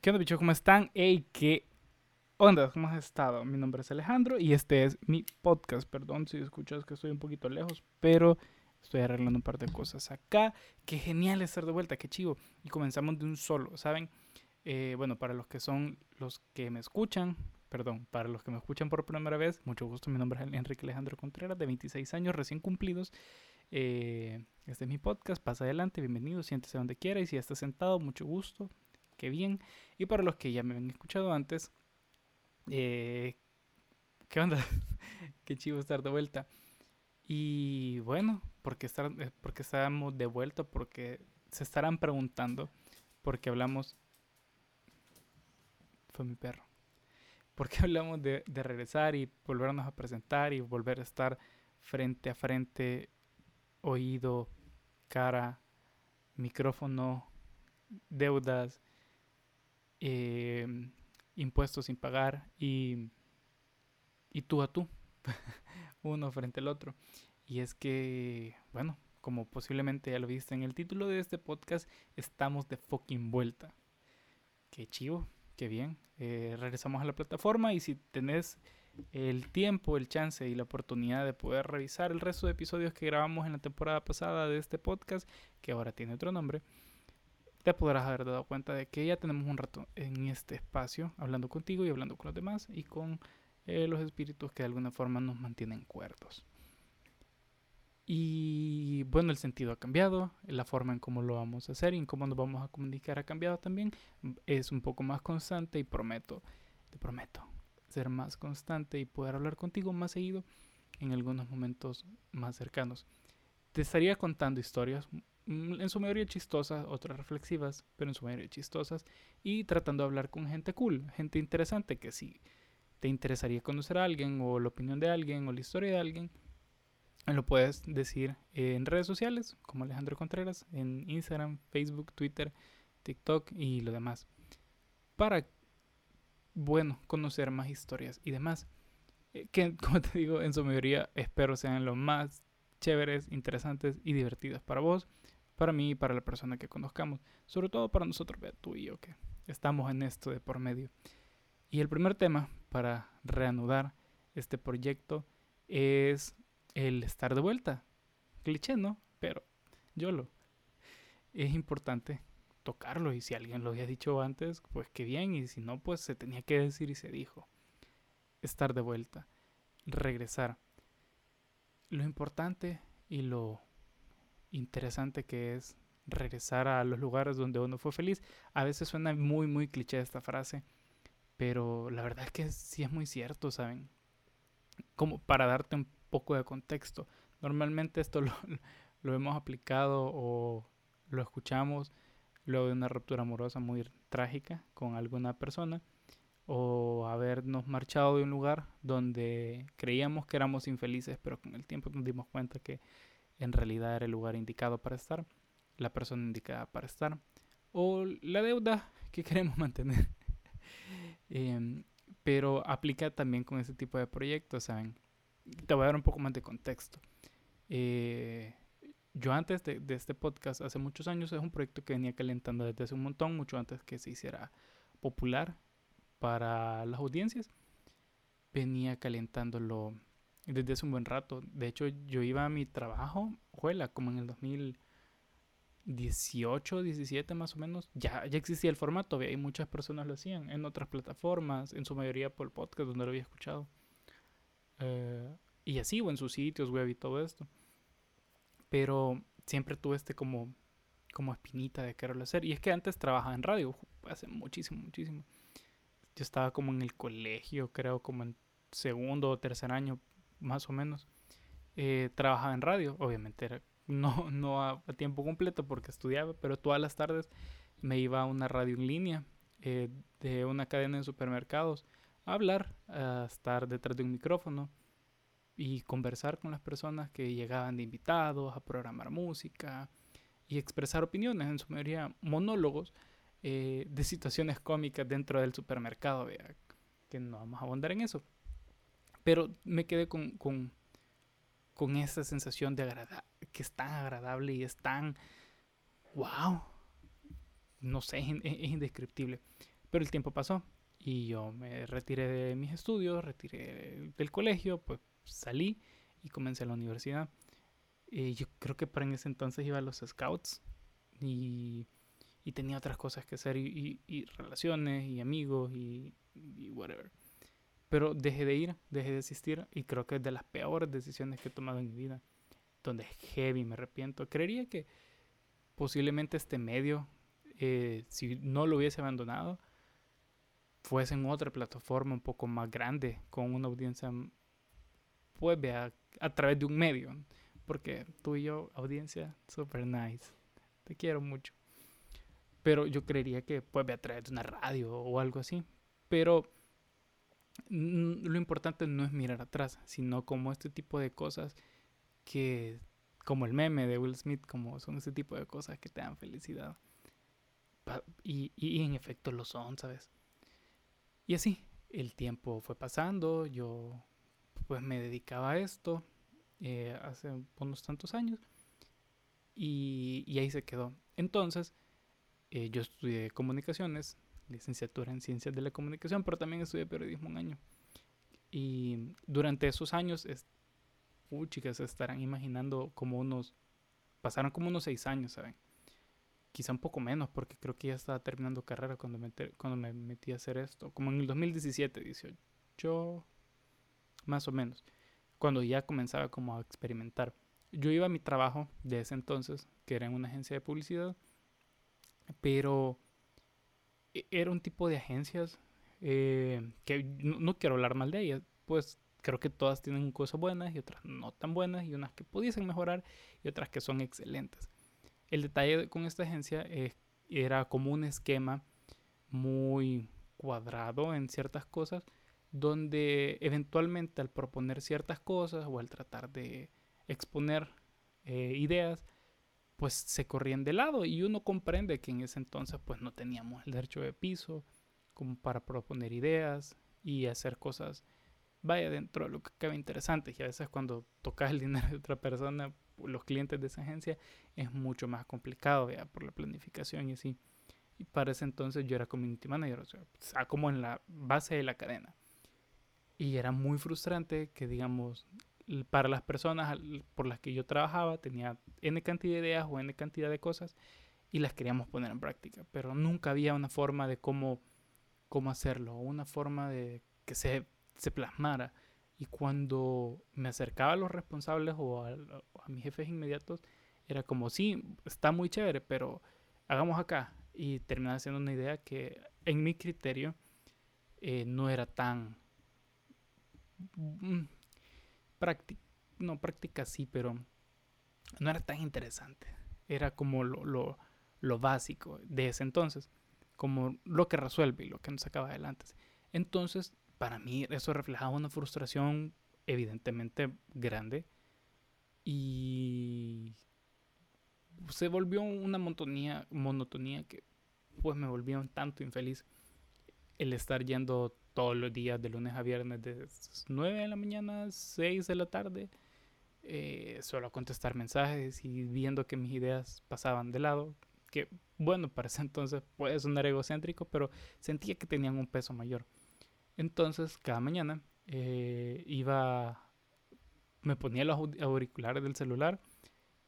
¿Qué onda, bichos? ¿Cómo están? Hey, ¿qué onda? ¿Cómo has estado? Mi nombre es Alejandro y este es mi podcast. Perdón si escuchas que estoy un poquito lejos, pero estoy arreglando un par de cosas acá. Qué genial estar de vuelta, qué chivo. Y comenzamos de un solo, ¿saben? Eh, bueno, para los que son los que me escuchan, perdón, para los que me escuchan por primera vez, mucho gusto. Mi nombre es Enrique Alejandro Contreras, de 26 años, recién cumplidos. Eh, este es mi podcast, pasa adelante, bienvenido, siéntese donde quiera y si ya está sentado, mucho gusto, qué bien. Y para los que ya me han escuchado antes, eh, ¿qué onda? qué chivo estar de vuelta. Y bueno, porque, estar, eh, porque estamos de vuelta, porque se estarán preguntando, porque hablamos... Fue mi perro. Porque hablamos de regresar y volvernos a presentar y volver a estar frente a frente oído, cara, micrófono, deudas, eh, impuestos sin pagar y, y tú a tú, uno frente al otro. Y es que, bueno, como posiblemente ya lo viste en el título de este podcast, estamos de fucking vuelta. Qué chivo, qué bien. Eh, regresamos a la plataforma y si tenés el tiempo, el chance y la oportunidad de poder revisar el resto de episodios que grabamos en la temporada pasada de este podcast, que ahora tiene otro nombre, te podrás haber dado cuenta de que ya tenemos un rato en este espacio hablando contigo y hablando con los demás y con eh, los espíritus que de alguna forma nos mantienen cuerdos. Y bueno, el sentido ha cambiado, la forma en cómo lo vamos a hacer y en cómo nos vamos a comunicar ha cambiado también. Es un poco más constante y prometo, te prometo, ser más constante y poder hablar contigo más seguido en algunos momentos más cercanos. Te estaría contando historias, en su mayoría chistosas, otras reflexivas, pero en su mayoría chistosas, y tratando de hablar con gente cool, gente interesante, que si te interesaría conocer a alguien, o la opinión de alguien, o la historia de alguien, lo puedes decir en redes sociales, como Alejandro Contreras, en Instagram, Facebook, Twitter, TikTok y lo demás. Para bueno conocer más historias y demás. Eh, que, como te digo, en su mayoría espero sean lo más chéveres, interesantes y divertidas para vos, para mí y para la persona que conozcamos. Sobre todo para nosotros, tú y yo, que estamos en esto de por medio. Y el primer tema para reanudar este proyecto es el estar de vuelta. Cliché, ¿no? Pero yo lo. Es importante tocarlo y si alguien lo había dicho antes, pues qué bien y si no, pues se tenía que decir y se dijo. Estar de vuelta, regresar. Lo importante y lo interesante que es regresar a los lugares donde uno fue feliz. A veces suena muy, muy cliché esta frase, pero la verdad es que sí es muy cierto, ¿saben? Como para darte un poco de contexto. Normalmente esto lo, lo hemos aplicado o lo escuchamos luego de una ruptura amorosa muy trágica con alguna persona o habernos marchado de un lugar donde creíamos que éramos infelices, pero con el tiempo nos dimos cuenta que en realidad era el lugar indicado para estar, la persona indicada para estar, o la deuda que queremos mantener. Em, pero aplica también con ese tipo de proyectos, ¿saben? Te voy a dar un poco más de contexto. Eh, yo antes de, este podcast, hace muchos años, es un proyecto que venía calentando desde hace un montón, mucho antes que se hiciera popular para las audiencias. Venía calentándolo desde hace un buen rato. De hecho, yo iba a mi trabajo, juela, como en el 2018, 17 más o menos. Ya, ya existía el formato, y muchas personas lo hacían en otras plataformas, en su mayoría por podcast, donde lo había escuchado. Eh, y así, o en sus sitios web y todo esto. Pero siempre tuve este como, como espinita de quererlo hacer. Y es que antes trabajaba en radio, hace muchísimo, muchísimo. Yo estaba como en el colegio, creo como en segundo o tercer año, más o menos. Eh, trabajaba en radio, obviamente era no, no a, tiempo completo porque estudiaba, pero todas las tardes me iba a una radio en línea eh, de una cadena de supermercados a hablar, a estar detrás de un micrófono y conversar con las personas que llegaban de invitados, a programar música y expresar opiniones, en su mayoría monólogos eh, de situaciones cómicas dentro del supermercado, ¿vea? que no vamos a abundar en eso. Pero me quedé con, con, con esa sensación de agradable, que es tan agradable y es tan, wow, no sé, es, indescriptible. Pero el tiempo pasó y yo me retiré de mis estudios, retiré del colegio, pues salí y comencé la universidad. Y yo creo que para en ese entonces iba a los scouts y, y tenía otras cosas que hacer y, y, relaciones y amigos y, y, whatever. Pero dejé de ir, dejé de asistir y creo que es de las peores decisiones que he tomado en mi vida. Donde heavy me arrepiento. Creería que posiblemente este medio, eh, si no lo hubiese abandonado, fuese en otra plataforma un poco más grande, con una audiencia, pues vea, a través de un medio. Porque tú y yo, audiencia, super nice. Te quiero mucho. Pero yo creería que pues a través de una radio o algo así. Pero lo importante no es mirar atrás, sino como este tipo de cosas que, como el meme de Will Smith, como son ese tipo de cosas que te dan felicidad. Y, y en efecto lo son, ¿sabes? Y así, el tiempo fue pasando, yo pues me dedicaba a esto eh, hace unos tantos años y, ahí se quedó. Entonces, eh, yo estudié comunicaciones, licenciatura en ciencias de la comunicación, pero también estudié periodismo un año. Y durante esos años, es, chicas, se estarán imaginando como unos, pasaron como unos seis años, ¿saben? quizá un poco menos, porque creo que ya estaba terminando carrera cuando me, cuando me metí a hacer esto, como en el 2017, 18, más o menos, cuando ya comenzaba como a experimentar. Yo iba a mi trabajo de ese entonces, que era en una agencia de publicidad, pero era un tipo de agencias eh, que no, quiero hablar mal de ellas, pues creo que todas tienen cosas buenas y otras no tan buenas, y unas que pudiesen mejorar y otras que son excelentes. El detalle con esta agencia era como un esquema muy cuadrado en ciertas cosas, donde eventualmente al proponer ciertas cosas o al tratar de exponer eh, ideas, pues se corrían de lado y uno comprende que en ese entonces pues no teníamos el derecho de piso como para proponer ideas y hacer cosas vaya dentro de lo que cabe interesante y a veces cuando tocas el dinero de otra persona los clientes de esa agencia es mucho más complicado ya por la planificación y así. Y para ese entonces yo era community manager, o sea, como en la base de la cadena. Y era muy frustrante que, digamos, para las personas por las que yo trabajaba, tenía N cantidad de ideas o N cantidad de cosas y las queríamos poner en práctica, pero nunca había una forma de cómo, cómo hacerlo, una forma de que se, se plasmara. Y cuando me acercaba a los responsables o a, mis jefes inmediatos, era como, sí, está muy chévere, pero hagamos acá. Y terminaba siendo una idea que en mi criterio eh, no era tan mm, práctica, no práctica sí, pero no era tan interesante. Era como lo, lo, lo básico de ese entonces, como lo que resuelve y lo que nos sacaba adelante. Entonces para mí eso reflejaba una frustración evidentemente grande y se volvió una monotonía, monotonía que pues me volvió un tanto infeliz el estar yendo todos los días de lunes a viernes de 9 de la mañana 6 de la tarde eh, solo a contestar mensajes y viendo que mis ideas pasaban de lado que bueno para ese entonces puede sonar egocéntrico pero sentía que tenían un peso mayor. Entonces, cada mañana eh, iba, me ponía los auriculares del celular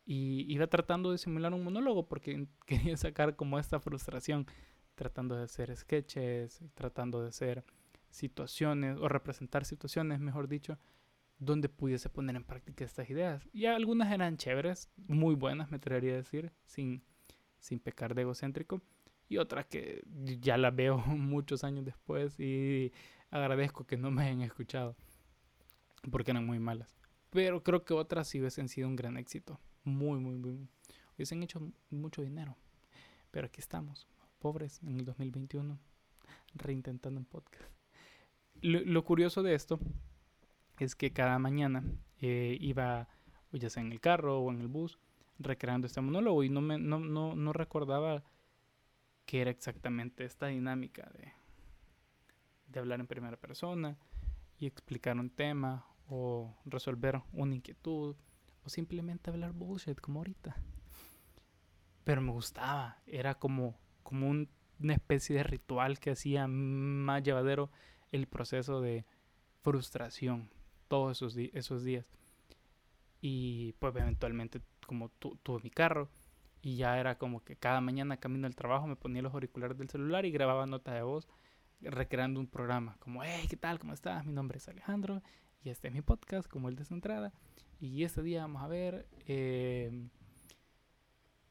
y iba tratando de simular un monólogo porque quería sacar como esta frustración, tratando de hacer sketches, tratando de hacer situaciones o representar situaciones, mejor dicho, donde pudiese poner en práctica estas ideas. Y algunas eran chéveres, muy buenas, me atrevería a decir, sin, sin pecar de egocéntrico. Y otras que ya las veo muchos años después y agradezco que no me hayan escuchado porque eran muy malas. Pero creo que otras sí hubiesen sido un gran éxito. Muy, muy, muy. Hubiesen hecho mucho dinero. Pero aquí estamos, pobres, en el 2021, reintentando un podcast. Lo, curioso de esto es que cada mañana eh, iba, ya sea en el carro o en el bus, recreando este monólogo y no, me, no, no, no recordaba que era exactamente esta dinámica de de hablar en primera persona y explicar un tema o resolver una inquietud o simplemente hablar bullshit como ahorita. Pero me gustaba, era como, como un una especie de ritual que hacía más llevadero el proceso de frustración todos esos, esos días. Y pues eventualmente como tuve mi carro y ya era como que cada mañana camino al trabajo me ponía los auriculares del celular y grababa notas de voz recreando un programa como, hey, ¿qué tal? ¿Cómo estás? Mi nombre es Alejandro y este es mi podcast como el de entrada y este día vamos a ver eh,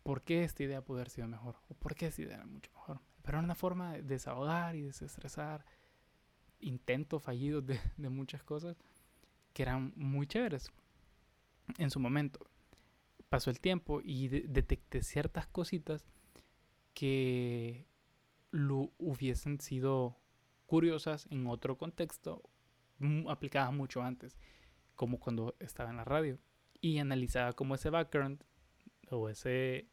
por qué esta idea pudo haber sido mejor o por qué esta idea era mucho mejor. Pero era una forma de desahogar y desestresar intentos fallidos de, muchas cosas que eran muy chéveres en su momento. Pasó el tiempo y detecté ciertas cositas que lo hubiesen sido curiosas en otro contexto, aplicadas mucho antes, como cuando estaba en la radio. Y analizaba como ese background o ese,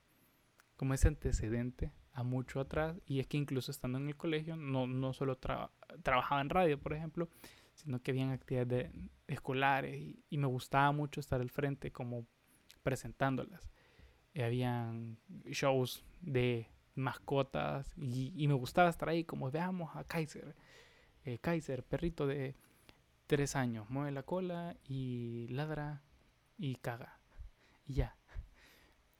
como ese antecedente mucho atrás. Y es que incluso estando en el colegio, no, no solo trabajaba en radio, por ejemplo, sino que habían actividades escolares y, me gustaba mucho estar al frente como presentándolas. Y habían shows de mascotas y, me gustaba estar ahí como veamos a Kaiser. Eh, Kaiser, perrito de tres años, mueve la cola y ladra y caga. Y ya.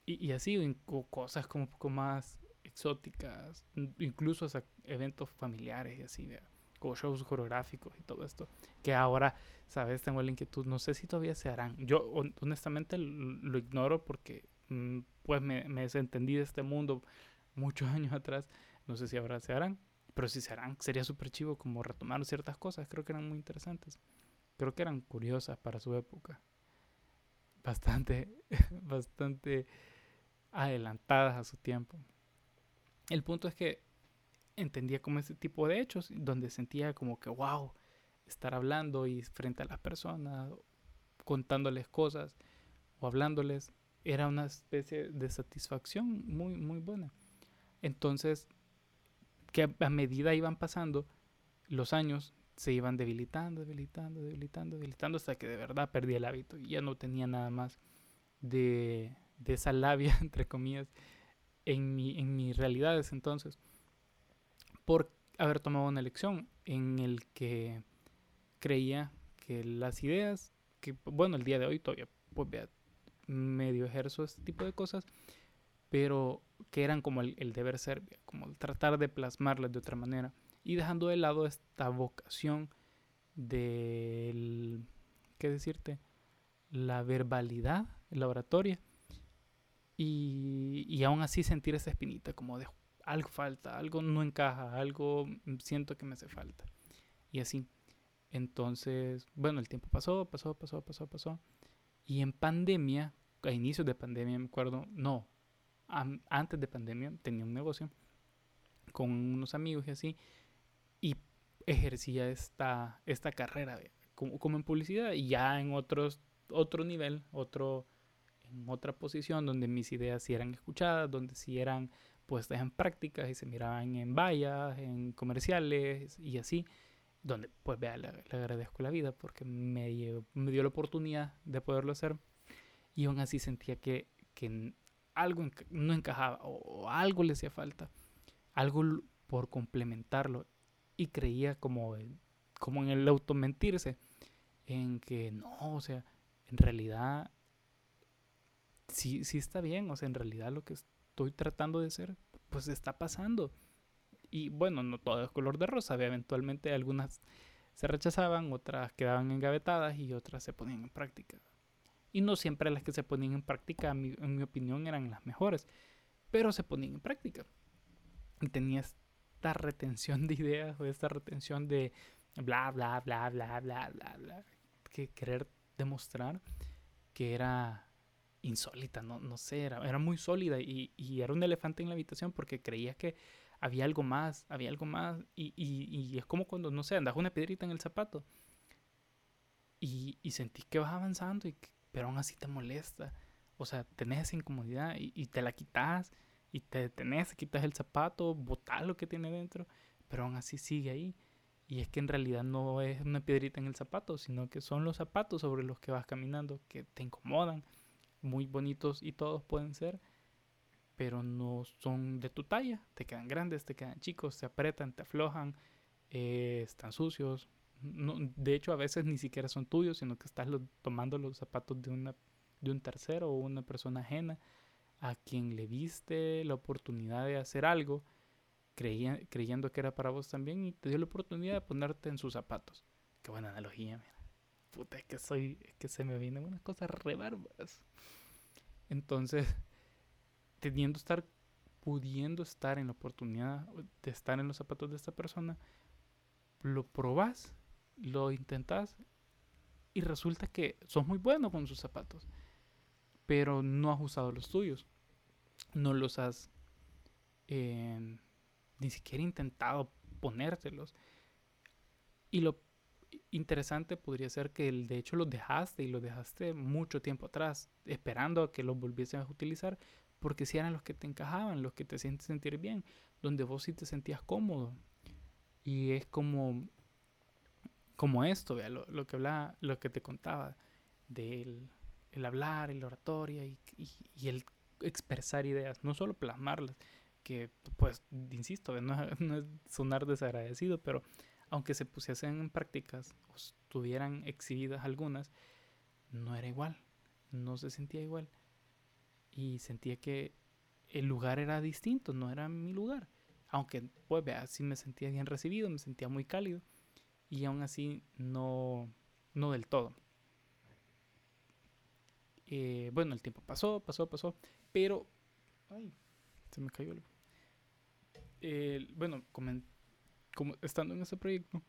Y, y así, cosas como un poco más exóticas, incluso eventos familiares y así, como shows coreográficos y todo esto. Que ahora, sabes, tengo la inquietud, no sé si todavía se harán. Yo honestamente lo ignoro porque mm, pues me, me desentendí de este mundo muchos años atrás. No sé si ahora se harán, pero si se harán, sería súper chivo como retomar ciertas cosas. Creo que eran muy interesantes. Creo que eran curiosas para su época. Bastante, bastante adelantadas a su tiempo. El punto es que entendía como ese tipo de hechos donde sentía como que, wow, estar hablando y frente a las personas, contándoles cosas o hablándoles, era una especie de satisfacción muy, muy buena. Entonces, que a medida iban pasando los años, se iban debilitando, debilitando, debilitando, debilitando, hasta que de verdad perdí el hábito y ya no tenía nada más de, de esa labia, entre comillas, en, mi, en mis realidades entonces, por haber tomado una elección en el que creía que las ideas, que bueno, el día de hoy todavía pues medio ejerzo este tipo de cosas, pero que eran como el, deber ser, como tratar de plasmarlas de otra manera y dejando de lado esta vocación del, ¿qué decirte? La verbalidad, la oratoria y, y aún así sentir esa espinita como de algo falta, algo no encaja, algo siento que me hace falta y así. Entonces, bueno, el tiempo pasó, pasó, pasó, pasó, pasó. Y en pandemia, a inicios de pandemia, me acuerdo, no, antes de pandemia tenía un negocio con unos amigos y así, y ejercía esta, esta carrera como, en publicidad y ya en otros, otro nivel, otro, en otra posición donde mis ideas sí eran escuchadas, donde sí eran puestas en prácticas y se miraban en vallas, en comerciales y así, donde pues vea, le, agradezco la vida porque me, me dio la oportunidad de poderlo hacer. Y aún así sentía que, que algo no encajaba o, algo le hacía falta, algo por complementarlo. Y creía como, como en el automentirse, en que no, o sea, en realidad sí, sí está bien, o sea, en realidad lo que estoy tratando de hacer, pues está pasando. Y bueno, no todo es color de rosa, eventualmente algunas se rechazaban, otras quedaban engavetadas y otras se ponían en práctica. Y no siempre las que se ponían en práctica, en mi, opinión, eran las mejores. Pero se ponían en práctica. Y tenía esta retención de ideas o esta retención de bla, bla, bla, bla, bla, bla, bla. Que querer demostrar que era insólita, no, no sé, era, era muy sólida y, y, era un elefante en la habitación porque creía que había algo más, había algo más y, y, es como cuando, no sé, andas una piedrita en el zapato y, sentís que vas avanzando y pero aún así te molesta. O sea, tenés esa incomodidad y, te la quitas y te detenés, quitas el zapato, botas lo que tiene dentro, pero aún así sigue ahí. Y es que en realidad no es una piedrita en el zapato, sino que son los zapatos sobre los que vas caminando que te incomodan, muy bonitos y todos pueden ser, pero no son de tu talla, te quedan grandes, te quedan chicos, se apretan, te aflojan, eh, están sucios. No, de hecho, a veces ni siquiera son tuyos, sino que estás tomando los zapatos de, una, de un tercero o una persona ajena a quien le viste la oportunidad de hacer algo, creyendo que era para vos también, y te dio la oportunidad de ponerte en sus zapatos. Qué buena analogía, mira. Puta, es que soy, que se me vienen unas cosas re bárbaras. Entonces, teniendo estar, pudiendo estar en la oportunidad de estar en los zapatos de esta persona, lo probás, lo intentás y resulta que sos muy bueno con sus zapatos, pero no has usado los tuyos, no los has em, ni siquiera intentado ponértelos. Y lo interesante podría ser que de hecho los dejaste y los dejaste mucho tiempo atrás, esperando a que los volviesen a utilizar, porque si eran los que te encajaban, los que te sienten sentir bien, donde vos sí te sentías cómodo. Y es como, como esto, vea, lo, que hablaba, lo que te contaba, del el hablar, la oratoria y, el expresar ideas, no solo plasmarlas, que pues, insisto, no, no es sonar desagradecido, pero aunque se pusiesen en prácticas o estuvieran exhibidas algunas, no era igual, no se sentía igual y sentía que el lugar era distinto, no era mi lugar. Aunque, pues, vea, sí me sentía bien recibido, me sentía muy cálido y aún así no, no del todo. Eh, bueno, el tiempo pasó, pasó, pasó, pero... Ay, se me cayó algo. bueno, como, estando en ese proyecto,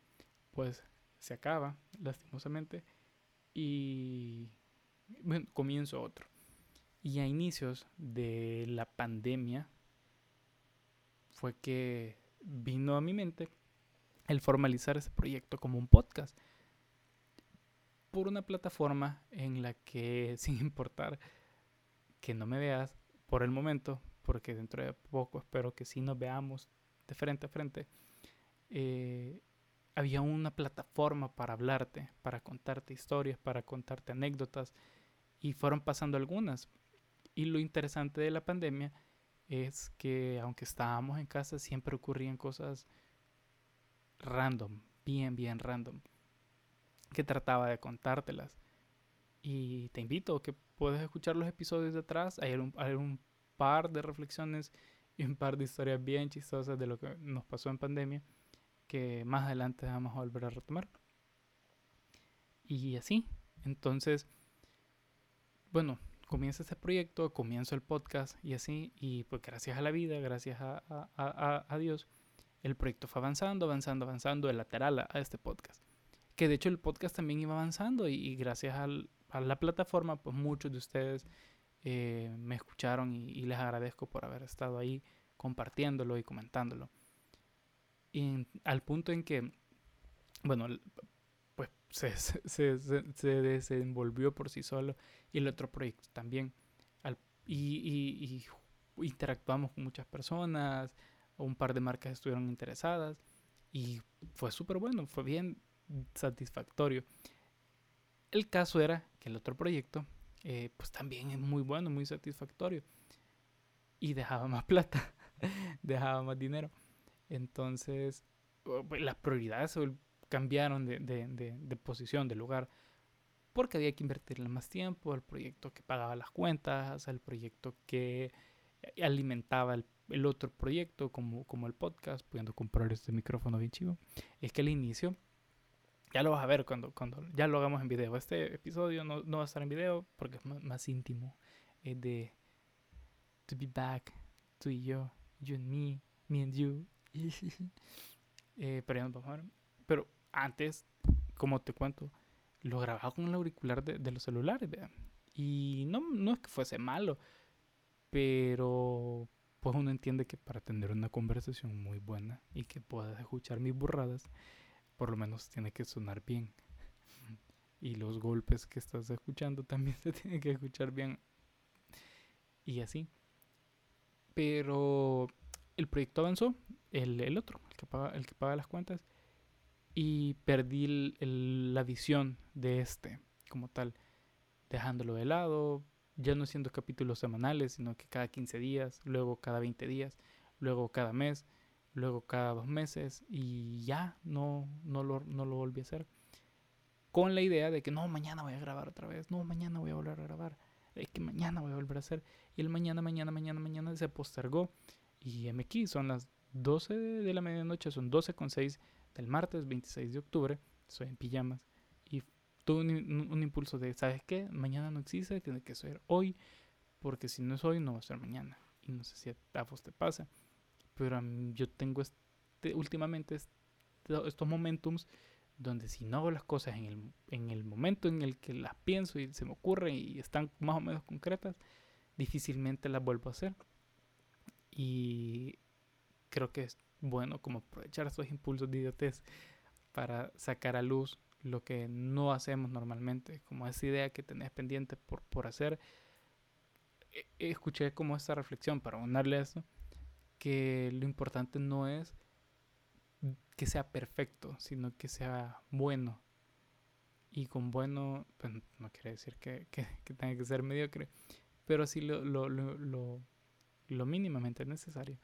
pues se acaba, lastimosamente, y bueno, comienzo otro. Y a inicios de la pandemia fue que vino a mi mente el formalizar ese proyecto como un podcast por una plataforma en la que sin importar que no me veas por el momento, porque dentro de poco espero que sí nos veamos de frente a frente, eh, había una plataforma para hablarte, para contarte historias, para contarte anécdotas, y fueron pasando algunas. Y lo interesante de la pandemia es que aunque estábamos en casa, siempre ocurrían cosas random, bien, bien random, que trataba de contártelas. Y te invito a que puedes escuchar los episodios de atrás. Hay un, hay un par de reflexiones y un par de historias bien chistosas de lo que nos pasó en pandemia que más adelante vamos a volver a retomar. Y así, entonces, bueno, comienza este proyecto, comienzo el podcast y así, y pues gracias a la vida, gracias a, Dios, el proyecto fue avanzando, avanzando, avanzando de lateral a, este podcast. Que de hecho el podcast también iba avanzando y, gracias a la plataforma, pues muchos de ustedes eh, me escucharon y, les agradezco por haber estado ahí compartiéndolo y comentándolo. Y al punto en que, bueno, pues se, se, se, desenvolvió por sí solo y el otro proyecto también. y, interactuamos con muchas personas, un par de marcas estuvieron interesadas y fue súper bueno, fue bien satisfactorio. El caso era que el otro proyecto eh, pues también es muy bueno, muy satisfactorio y dejaba más plata, dejaba más dinero. Entonces pues, las prioridades cambiaron de, posición, de lugar, porque había que invertirle más tiempo al proyecto que pagaba las cuentas, al proyecto que alimentaba el, otro proyecto como, como el podcast, pudiendo comprar este micrófono bien chivo. Es que al inicio, ya lo vas a ver cuando, cuando ya lo hagamos en video. Este episodio no, no va a estar en video porque es más, íntimo. Es de to be back, tú y yo, you and me, me and you. Eh, pero, antes, como te cuento, lo grababa con el auricular de, los celulares, Y no, no es que fuese malo, pero pues uno entiende que para tener una conversación muy buena y que puedas escuchar mis burradas, por lo menos tiene que sonar bien. Y los golpes que estás escuchando también se tienen que escuchar bien. Y así. Pero el proyecto avanzó, el, el otro, el que, paga, el que paga las cuentas, y perdí la visión de este como tal, dejándolo de lado, ya no siendo capítulos semanales, sino que cada 15 días, luego cada 20 días, luego cada mes, luego cada dos meses y ya no, no, lo, no lo volví a hacer. Con la idea de que no, mañana voy a grabar otra vez, no, mañana voy a volver a grabar, es que mañana voy a volver a hacer. Y el mañana, mañana, mañana, mañana se postergó y aquí son las 12 de la medianoche, son 12 con 6 del martes 26 de octubre, soy en pijamas y tuve un, impulso de, ¿sabes qué? Mañana no existe, tiene que ser hoy, porque si no es hoy, no va a ser mañana. Y no sé si a vos te pasa, pero yo tengo este, últimamente estos momentums donde si no hago las cosas en el, en el momento en el que las pienso y se me ocurren y están más o menos concretas, difícilmente las vuelvo a hacer. Y creo que es bueno como aprovechar estos impulsos de idiotez para sacar a luz lo que no hacemos normalmente, como esa idea que tenés pendiente por, por hacer. E, escuché como esta reflexión para unirle a eso, que lo importante no es que sea perfecto, sino que sea bueno. Y con bueno, pues no quiere decir que, que, tenga que ser mediocre, pero sí lo, lo, lo, lo mínimamente necesario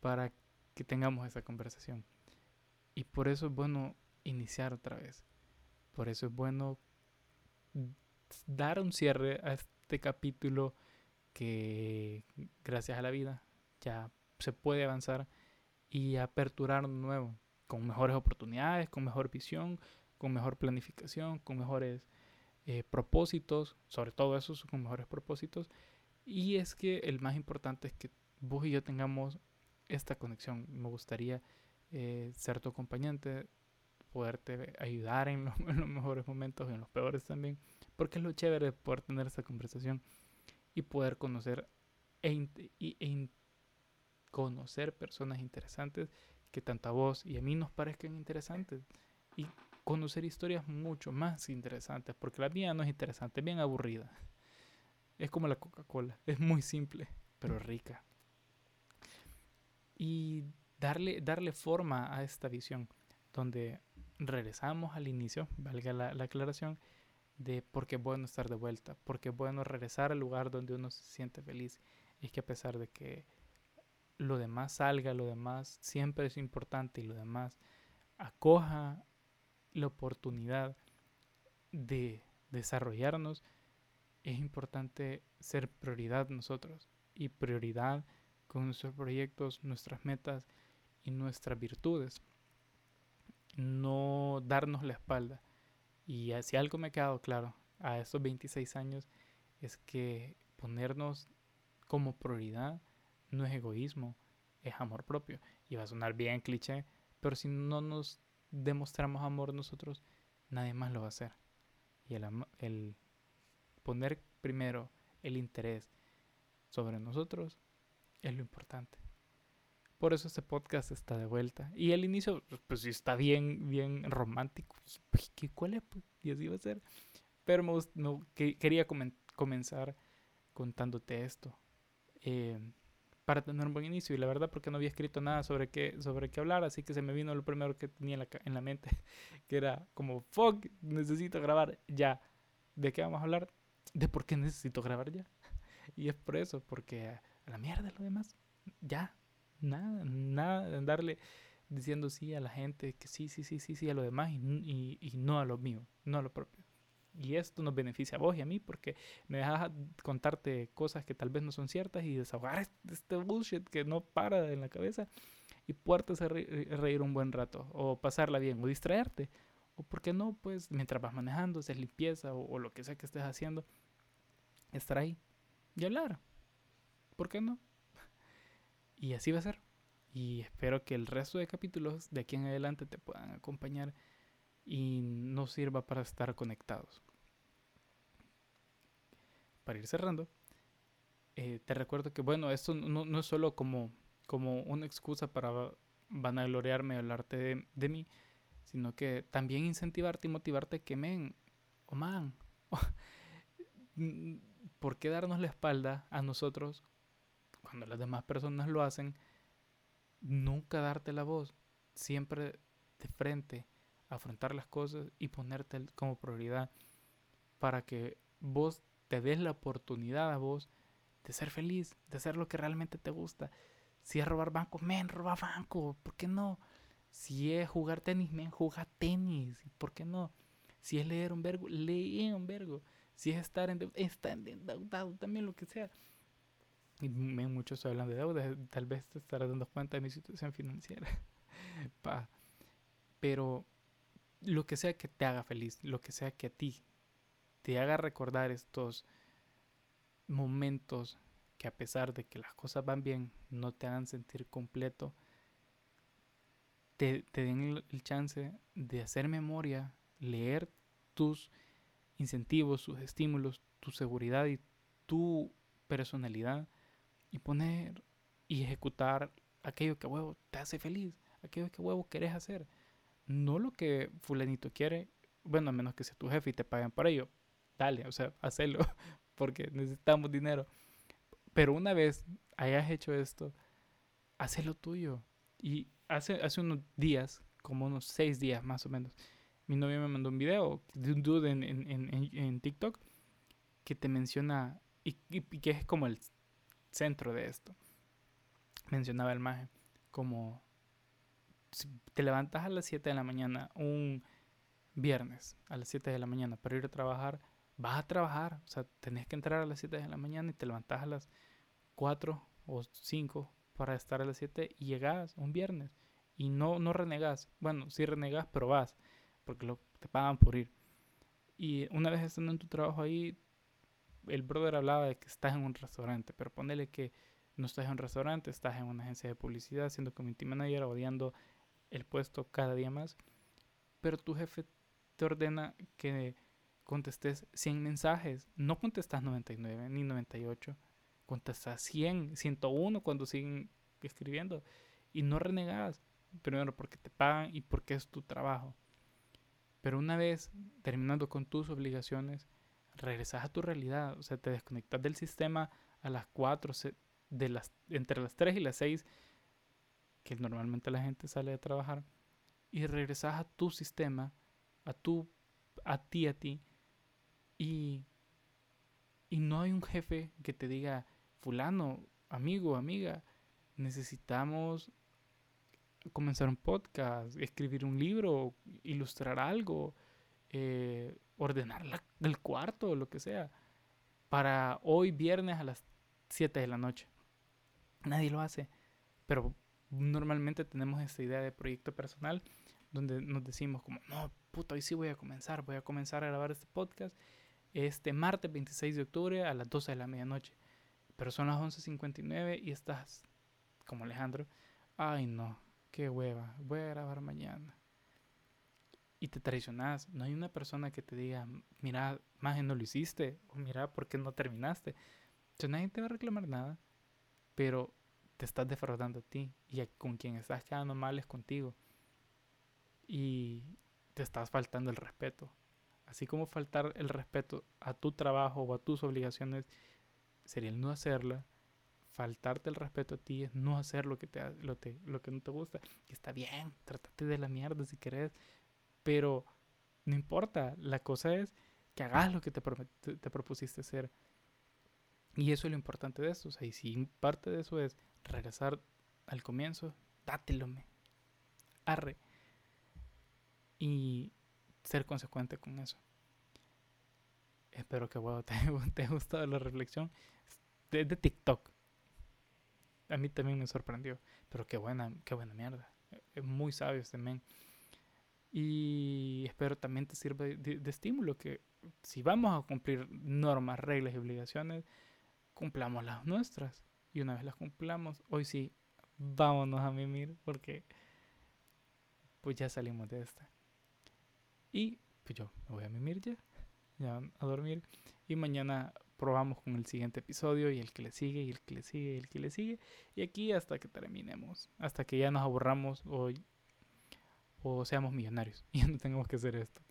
para que tengamos esa conversación. Y por eso es bueno iniciar otra vez. Por eso es bueno dar un cierre a este capítulo que gracias a la vida ya se puede avanzar y aperturar nuevo, con mejores oportunidades, con mejor visión, con mejor planificación, con mejores eh, propósitos, sobre todo eso, con mejores propósitos. Y es que el más importante es que vos y yo tengamos esta conexión. Me gustaría eh, ser tu acompañante, poderte ayudar en, los mejores momentos y en los peores también, porque es lo chévere poder tener esta conversación y poder conocer e, e conocer personas interesantes que tanto a vos y a mí nos parezcan interesantes y conocer historias mucho más interesantes, porque la mía no es interesante, es bien aburrida. Es como la Coca-Cola, es muy simple, pero rica y darle, darle forma a esta visión, donde regresamos al inicio, valga la, aclaración, de por qué es bueno estar de vuelta, porque es bueno regresar al lugar donde uno se siente feliz. Es que a pesar de que lo demás salga, lo demás siempre es importante y lo demás acoja la oportunidad de desarrollarnos, es importante ser prioridad nosotros y prioridad con nuestros proyectos, nuestras metas y nuestras virtudes. No darnos la espalda. Y si algo me ha quedado claro a estos 26 años es que ponernos como prioridad no es egoísmo, es amor propio. Y va a sonar bien cliché, pero si no nos demostramos amor nosotros, nadie más lo va a hacer. Y el, el poner primero el interés sobre nosotros es lo importante. Por eso este podcast está de vuelta. Y el inicio, pues sí está bien, bien romántico. Pues, ¿Qué, ¿Cuál es? Pues, y así va a ser. Pero me, quería comenzar contándote esto. Eh, para tener un buen inicio. Y la verdad, porque no había escrito nada sobre qué, sobre qué hablar. Así que se me vino lo primero que tenía en la, en la mente. Que era como, fuck, necesito grabar ya. ¿De qué vamos a hablar? De por qué necesito grabar ya. Y es por eso, porque la mierda lo demás. Ya, nada, nada de andarle diciendo sí a la gente, que sí, sí, sí, sí, sí a lo demás y, y, no a lo mío, no a lo propio. Y esto nos beneficia a vos y a mí porque me dejas contarte cosas que tal vez no son ciertas y desahogar este bullshit que no para en la cabeza y poderte hacer reír un buen rato o pasarla bien o distraerte. O por qué no, pues mientras vas manejando, haces limpieza o, o lo que sea que estés haciendo, estar ahí y hablar. ¿Por qué no? Y así va a ser. Y espero que el resto de capítulos de aquí en adelante te puedan acompañar y nos sirva para estar conectados. Para ir cerrando, eh, te recuerdo que, bueno, esto no, es solo como, como una excusa para vanagloriarme y hablarte de, mí, sino que también incentivarte y motivarte que, men, o man, ¿por qué darnos la espalda a nosotros cuando las demás personas lo hacen, nunca darte la voz, siempre de frente, afrontar las cosas y ponerte como prioridad para que vos te des la oportunidad a vos de ser feliz, de hacer lo que realmente te gusta. Si es robar banco, men, roba banco, ¿por qué no? Si es jugar tenis, men, juega tenis, ¿por qué no? Si es leer un vergo, lee un vergo. Si es estar en está endeudado, también lo que sea. Y men, mucho estoy hablando de deuda, tal vez te estarás dando cuenta de mi situación financiera. pa. Pero lo que sea que te haga feliz, lo que sea que a ti te haga recordar estos momentos que a pesar de que las cosas van bien, no te hagan sentir completo, te, den el chance de hacer memoria, leer tus incentivos, sus estímulos, tu seguridad y tu personalidad y poner y ejecutar aquello que huevo te hace feliz, aquello que huevo querés hacer. No lo que fulanito quiere, bueno, a menos que sea tu jefe y te paguen por ello. Dale, o sea, hacelo, porque necesitamos dinero. Pero una vez hayas hecho esto, hazlo tuyo. Y hace, hace unos días, como unos seis días más o menos, mi novia me mandó un video de un dude en, en, en, TikTok que te menciona y, que es como el centro de esto. Mencionaba el maje como te levantas a las 7 de la mañana un viernes a las 7 de la mañana para ir a trabajar, vas a trabajar, o sea, tenés que entrar a las 7 de la mañana y te levantas a las 4 o 5 para estar a las 7 y llegas un viernes y no, no renegas. Bueno, sí renegas, pero vas, porque te pagan por ir. Y una vez estando en tu trabajo ahí, el brother hablaba de que estás en un restaurante, pero ponele que no estás en un restaurante, estás en una agencia de publicidad, siendo community manager, odiando el puesto cada día más, pero tu jefe te ordena que contestes 100 mensajes, no contestas 99 ni 98, contestas 100, 101 cuando siguen escribiendo. Y no renegas, primero porque te pagan y porque es tu trabajo. Pero una vez terminando con tus obligaciones, regresas a tu realidad, o sea, te desconectas del sistema a las 4, de las, entre las 3 y las 6, que normalmente la gente sale de trabajar, y regresas a tu sistema, a tu, a ti, a ti, y, y no hay un jefe que te diga, fulano, amigo, amiga, necesitamos comenzar un podcast, escribir un libro, ilustrar algo, eh, ordenar el cuarto, lo que sea, para hoy viernes a las 7 de la noche. Nadie lo hace, pero normalmente tenemos esta idea de proyecto personal donde nos decimos como, no, puta, hoy sí voy a comenzar, voy a comenzar a grabar este podcast este martes 26 de octubre a las 12 de la medianoche. Pero son las 11.59 y estás como Alejandro, ay no, qué hueva, voy a grabar mañana. Y te traicionas, no hay una persona que te diga, mira, más no lo hiciste, o mira, ¿por qué no terminaste? Entonces nadie te va a reclamar nada, pero te estás defraudando a ti y con quien estás quedando mal es contigo. Y te estás faltando el respeto. Así como faltar el respeto a tu trabajo o a tus obligaciones sería el no hacerla. Faltarte el respeto a ti es no hacer lo que, te, lo, lo que no te gusta. Y está bien, trátate de la mierda si querés. Pero no importa. La cosa es que hagas lo que te, te propusiste hacer. Y eso es lo importante de esto. O sea, y si parte de eso es regresar al comienzo, dátelo, me. Arre. Y ser consecuente con eso. Espero que bueno, te, te haya gustado la reflexión. Es de, TikTok. A mí también me sorprendió. Pero qué buena, qué buena mierda. Es muy sabio este men. Y espero también te sirva de estímulo que si vamos a cumplir normas, reglas y obligaciones, cumplamos las nuestras. Y una vez las cumplamos, hoy sí, vámonos a mimir porque pues ya salimos de esta. Y pues yo me voy a mimir ya, ya a dormir. Y mañana probamos con el siguiente episodio y el que le sigue y el que le sigue y el que le sigue. Y aquí hasta que terminemos, hasta que ya nos aburramos o, o seamos millonarios y no tengamos que hacer esto.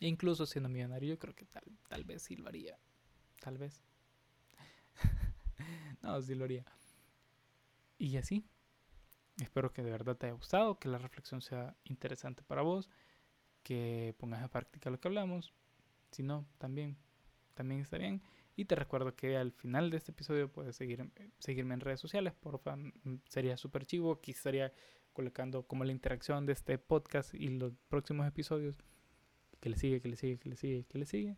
E incluso siendo millonario, yo creo que tal, tal vez sí lo haría. Tal vez. no, sí lo haría. Y así. Espero que de verdad te haya gustado, que la reflexión sea interesante para vos, que pongas en práctica lo que hablamos. Si no, también también está bien. Y te recuerdo que al final de este episodio puedes seguir, seguirme en redes sociales, porfa, sería súper chivo. Estaría colocando como la interacción de este podcast y los próximos episodios. Que le sigue, que le sigue, que le sigue, que le sigue.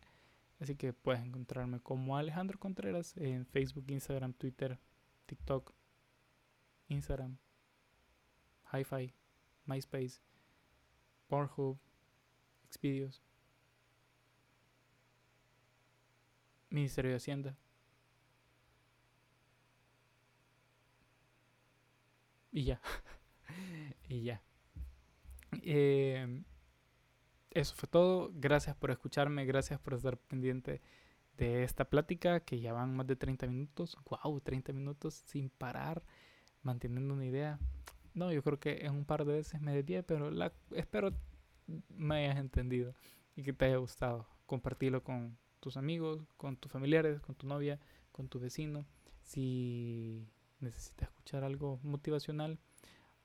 Así que puedes encontrarme como Alejandro Contreras en Facebook, Instagram, Twitter, TikTok, Instagram, HiFi, MySpace, Pornhub, Xvideos. Ministerio de Hacienda. Y ya. y ya. Eh, eso fue todo. Gracias por escucharme. Gracias por estar pendiente de esta plática que ya van más de 30 minutos. ¡Wow! 30 minutos sin parar, manteniendo una idea. No, yo creo que en un par de veces me desvié, pero la, espero me hayas entendido y que te haya gustado. Compartirlo con tus amigos, con tus familiares, con tu novia, con tu vecino. Si necesitas escuchar algo motivacional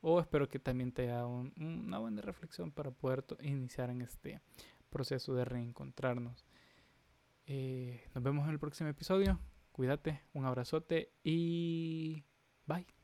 o espero que también te haga una buena reflexión para poder iniciar en este proceso de reencontrarnos. Eh, nos vemos en el próximo episodio. Cuídate, un abrazote y bye.